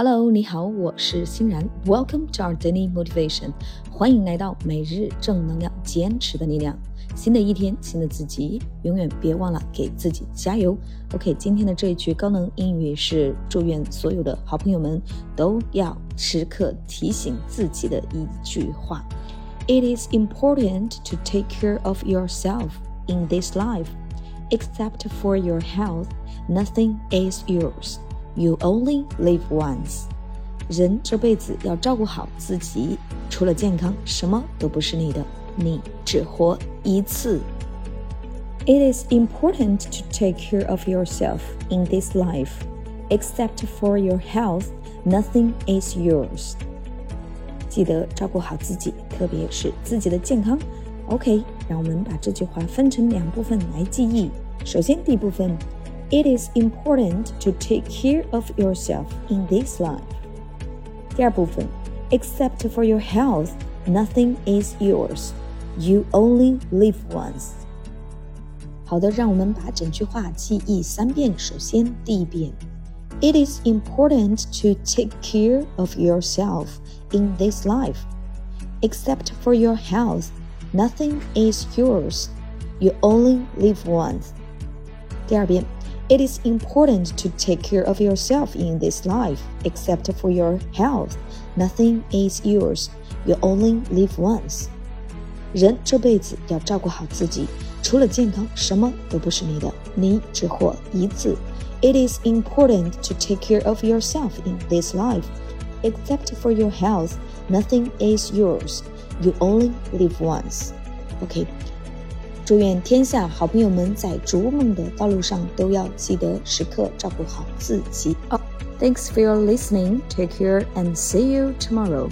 Hello，你好，我是欣然。Welcome to our daily motivation，欢迎来到每日正能量，坚持的力量。新的一天，新的自己，永远别忘了给自己加油。OK，今天的这一句高能英语是祝愿所有的好朋友们都要时刻提醒自己的一句话：It is important to take care of yourself in this life. Except for your health, nothing is yours. You only live once。人这辈子要照顾好自己，除了健康，什么都不是你的。你只活一次。It is important to take care of yourself in this life. Except for your health, nothing is yours. 记得照顾好自己，特别是自己的健康。OK，让我们把这句话分成两部分来记忆。首先，第一部分。 it is important to take care of yourself in this life. 第二部分，except for your health, nothing is yours. You only live once. 好的，让我们把整句话记忆三遍。首先，第一遍，It is important to take care of yourself in this life. Except for your health, nothing is yours. You only live once. 第二遍。 it is important to take care of yourself in this life, except for your health. Nothing is yours. You only live once. 人这辈子要照顾好自己，除了健康，什么都不是你的，你只活一次。It is important to take care of yourself in this life, except for your health. Nothing is yours. You only live once. OK. 祝愿天下好朋友们在逐梦的道路上都要记得时刻照顾好自己。Thanks for your listening. Take care and see you tomorrow.